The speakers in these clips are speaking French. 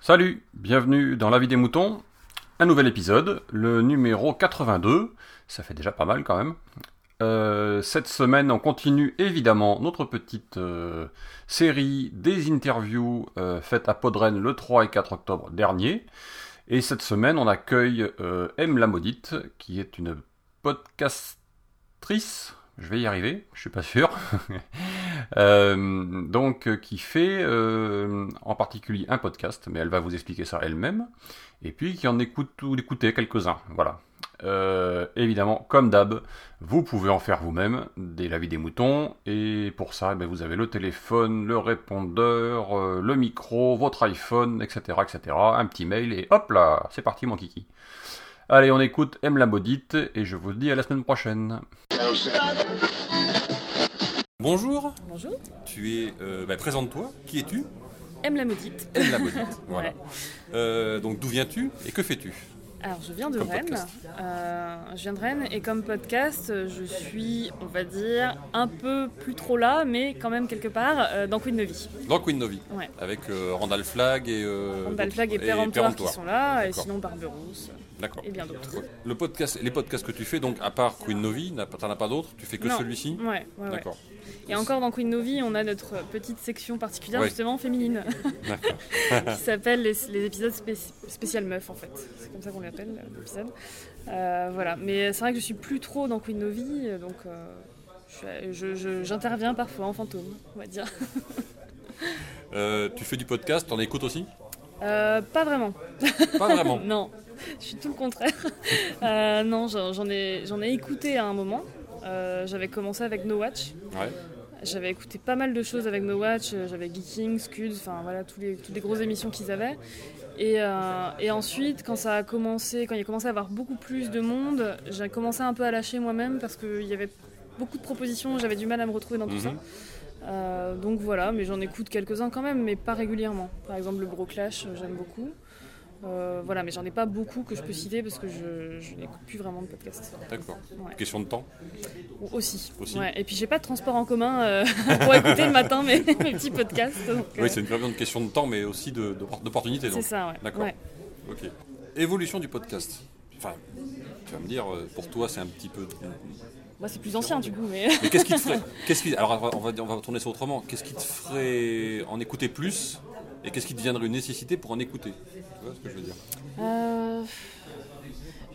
Salut, bienvenue dans La vie des moutons. Un nouvel épisode, le numéro 82. Ça fait déjà pas mal quand même. Euh, cette semaine, on continue évidemment notre petite euh, série des interviews euh, faites à Podren le 3 et 4 octobre dernier. Et cette semaine, on accueille M. la Maudite, qui est une podcastrice. Je vais y arriver, je suis pas sûr. Euh, donc, euh, qui fait euh, en particulier un podcast, mais elle va vous expliquer ça elle-même. Et puis qui en écoute ou d'écouter quelques-uns. Voilà. Évidemment, comme d'hab, vous pouvez en faire vous-même des la vie des moutons. Et pour ça, eh ben, vous avez le téléphone, le répondeur, le micro, votre iPhone, etc., etc. Un petit mail et hop là, c'est parti mon kiki. Allez, on écoute M la maudite et je vous dis à la semaine prochaine. Bonjour, Bonjour, tu es. euh, bah, Présente-toi, qui es-tu? M la maudite. M la maudite. voilà. Ouais. Euh, donc d'où viens-tu et que fais-tu? Alors je viens de Comme Rennes. Euh, je viens de Rennes et comme podcast, je suis, on va dire, un peu plus trop là, mais quand même quelque part euh, dans Queen Novi. Dans Queen Novi, Ouais. avec euh, Randall Flag et. Randall Flag et Péremptoire qui sont là, et sinon Barberousse D'accord. et bien d'autres. Le podcast, les podcasts que tu fais, donc à part Queen Novi, t'en as pas d'autres? Tu fais que celui-ci? Ouais, ouais, ouais. D'accord. Et encore dans Queen Novi, on a notre petite section particulière justement féminine qui s'appelle les, les épisodes spéci- spécial meuf en fait. C'est comme ça qu'on l'appelle l'épisode. Euh, voilà, mais c'est vrai que je suis plus trop dans Queen Novi, donc euh, j'interviens parfois en fantôme, on va dire. Euh, tu fais du podcast, t'en écoutes aussi? Euh, pas vraiment. Pas vraiment. Non, je suis tout le contraire. Euh, non, j'en j'en ai, j'en ai écouté à un moment. Euh, J'avais commencé avec No Watch. Ouais. J'avais écouté pas mal de choses avec No Watch. Euh, J'avais Geeking, Scud, enfin voilà, tous les, toutes les grosses émissions qu'ils avaient. Et, euh, et ensuite, quand ça a commencé, quand il a commencé à avoir beaucoup plus de monde, j'ai commencé un peu à lâcher moi-même parce qu'il y avait beaucoup de propositions. J'avais du mal à me retrouver dans tout Mhm. ça. Euh, donc voilà, mais j'en écoute quelques-uns quand même, mais pas régulièrement. Par exemple, le Bro Clash, j'aime beaucoup. Euh, voilà, mais j'en ai pas beaucoup que je peux citer parce que je, je n'écoute plus vraiment de podcast. D'accord. Ouais. Question de temps Aussi. Aussi. Ouais. Et puis j'ai pas de transport en commun euh, pour écouter le matin mes, mes petits podcasts. donc, euh, Oui, c'est une question de temps, mais aussi de- de- d'opportunité. c'est ça, ouais. D'accord. Ok. Évolution du podcast. Enfin, tu vas me dire, pour toi, c'est un petit peu. Moi, c'est plus ancien du coup, mais. Mais qu'est-ce qui te ferait qui, Alors, on va, on va tourner ça autrement. Qu'est-ce qui te ferait en écouter plus et qu'est-ce qui deviendrait une nécessité pour en écouter? Tu vois ce que je veux dire? Euh,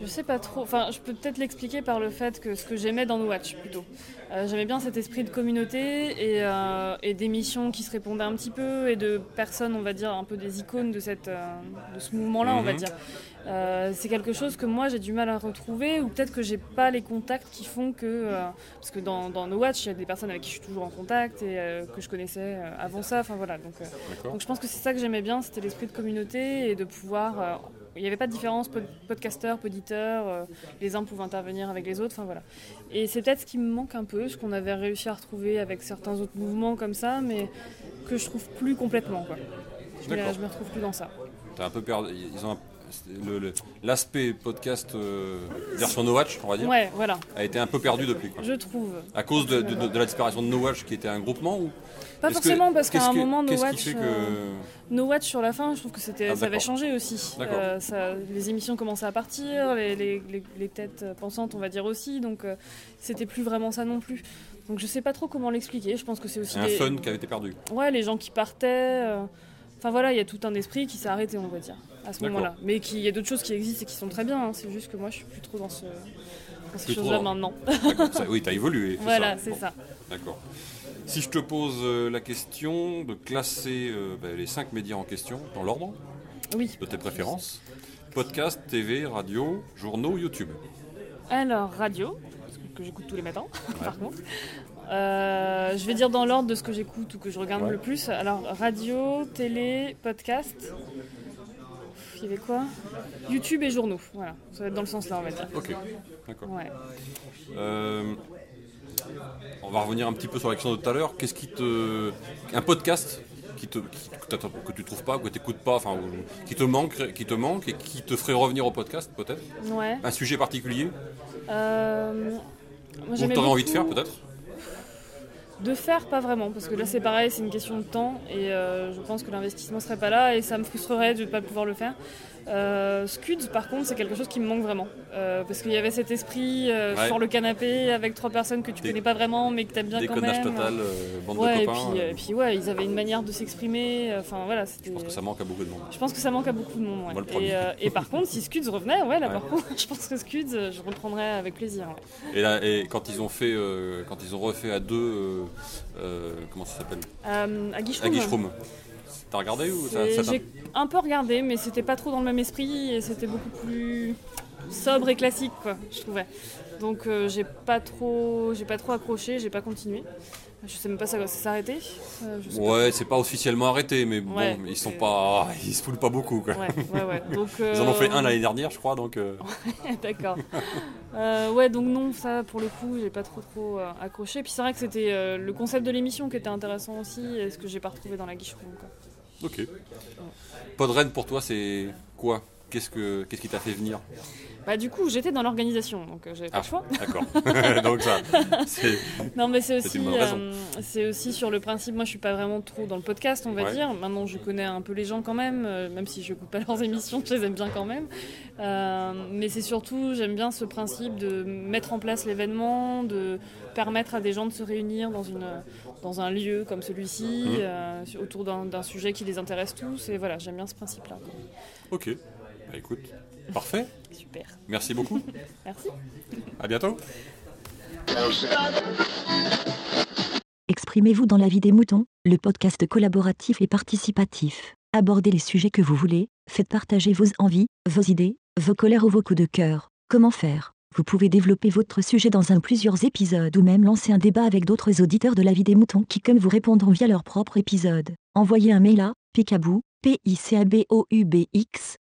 je sais pas trop. Enfin, je peux peut-être l'expliquer par le fait que ce que j'aimais dans No Watch plutôt. Euh, J'aimais bien cet esprit de communauté et, euh, et d'émissions qui se répondaient un petit peu et de personnes, on va dire, un peu des icônes de, cette, euh, de ce mouvement-là, on va Mhm. dire. Euh, c'est quelque chose que moi j'ai du mal à retrouver ou peut-être que j'ai pas les contacts qui font que. parce que dans, dans No Watch, il y a des personnes avec qui je suis toujours en contact et que je connaissais avant ça. Enfin voilà. Donc je pense que c'est ça que j'aimais bien, c'était l'esprit de communauté et de pouvoir. Il n'y avait pas de différence, pod- podcasteur, poditeur, euh, les uns pouvaient intervenir avec les autres, enfin voilà. Et c'est peut-être ce qui me manque un peu, ce qu'on avait réussi à retrouver avec certains autres mouvements comme ça, mais que je trouve plus complètement quoi. Je je me retrouve plus dans ça. T'as un peu perdu. Ils ont l'aspect podcast euh, version No Watch, on va dire, Ouais, voilà, a été un peu perdu depuis. Quoi. je trouve. À cause de, de- de la disparition de No Watch, qui était un groupement ou Pas que- forcément parce qu'à un que- moment, No Watch, que euh, No Watch sur la fin, je trouve que c'était, Ah, ça avait changé aussi. Euh, ça- les émissions commençaient à partir, les, les- les- les têtes pensantes, on va dire aussi, donc c'était plus vraiment ça non plus. Donc je sais pas trop comment l'expliquer. Je pense que c'est aussi un les, fun qui avait été perdu ouais, les gens qui partaient. Enfin voilà, il y a tout un esprit qui s'est arrêté, on va dire, à ce moment-là. Mais qu'il y a d'autres choses qui existent et qui sont très bien. hein. C'est juste que moi, je suis plus trop dans, ce, dans ces choses-là dans- maintenant. Ça- Oui, t'as évolué. c'est voilà, ça. c'est Bon, ça. D'accord. Si je te pose euh, la question de classer euh, ben, les cinq médias en question dans l'ordre Oui. de tes préférences podcast, TV, radio, journaux, YouTube. Alors, radio, que j'écoute tous les matins, par contre. Euh, je vais dire dans l'ordre de ce que j'écoute ou que je regarde Ouais. le plus. Alors, radio, télé, podcast. Il y avait quoi? YouTube et journaux. Voilà, ça va être dans le sens là, on va dire. Ok, d'accord. Ouais. Euh, on va revenir un petit peu sur la question de tout à l'heure. Qu'est-ce qui te. Un podcast qui te, qui- que tu trouves pas, que tu n'écoutes pas, enfin, qui te manque, qui te manque et qui te ferait revenir au podcast, peut-être? Ouais. Un sujet particulier? Euh, moi, aurais envie de faire, peut-être? De faire, pas vraiment, parce que là c'est pareil, c'est une question de temps et euh, je pense que l'investissement serait pas là et ça me frustrerait de ne pas pouvoir le faire. Euh, Scuds, par contre, c'est quelque chose qui me manque vraiment. Euh, parce qu'il y avait cet esprit euh, Ouais. sur le canapé avec trois personnes que tu Des- connais pas vraiment mais que t'aimes bien quand même. total, euh, bande ouais, de et copains. puis, et puis ouais, ils avaient une manière de s'exprimer. Enfin voilà, je pense que ça manque à beaucoup de monde. Je pense que ça manque à beaucoup de monde. ouais. Moi, et, et par contre, si Scuds revenait, ouais, là Ouais. par contre, je pense que Scuds, je reprendrais avec plaisir. Et, là, et quand ils ont fait, quand ils ont refait à deux, comment ça s'appelle? À. T'as regardé ou ça, J'ai un peu regardé, mais c'était pas trop dans le même esprit et c'était beaucoup plus sobre et classique, quoi, je trouvais. Donc euh, j'ai pas trop, j'ai pas trop accroché, j'ai pas continué. Je sais même pas ça va s'arrêter. Euh, je sais pas. Ouais, c'est pas officiellement arrêté, mais bon, Ouais, ils sont pas, ils se foulent pas beaucoup quoi. Ouais, ouais, ouais. Donc, Ils en ont fait euh, un l'année dernière, je crois, donc. euh, D'accord. Ouais, donc non, ça pour le coup, j'ai pas trop trop accroché. Puis c'est vrai que c'était le concept de l'émission qui était intéressant aussi, et ce que j'ai pas retrouvé dans la guicheroom. Quoi. Ok. Podren pour toi, c'est quoi? Qu'est-ce que, qu'est-ce qui t'a fait venir Bah du coup, j'étais dans l'organisation, donc euh, j'avais pas Ah. le choix. D'accord. donc ça, c'est. Non, mais c'est aussi, euh, c'est aussi sur le principe. Moi, je suis pas vraiment trop dans le podcast, on va Ouais. dire. Maintenant, je connais un peu les gens quand même, euh, même si je n'écoute pas leurs émissions, je les aime bien quand même. Euh, mais c'est surtout, j'aime bien ce principe de mettre en place l'événement, de permettre à des gens de se réunir dans une dans un lieu comme celui-ci, euh, autour d'un d'un sujet qui les intéresse tous. Et voilà, j'aime bien ce principe-là. Ok. Bah écoute, parfait. Super. Merci beaucoup. Merci. À bientôt. Exprimez-vous dans la vie des moutons, le podcast collaboratif et participatif. Abordez les sujets que vous voulez, faites partager vos envies, vos idées, vos colères ou vos coups de cœur. Comment faire? Vous pouvez développer votre sujet dans un plusieurs épisodes ou même lancer un débat avec d'autres auditeurs de la vie des moutons qui comme vous répondront via leur propre épisode. Envoyez un mail à picabou, p i c a b o u b x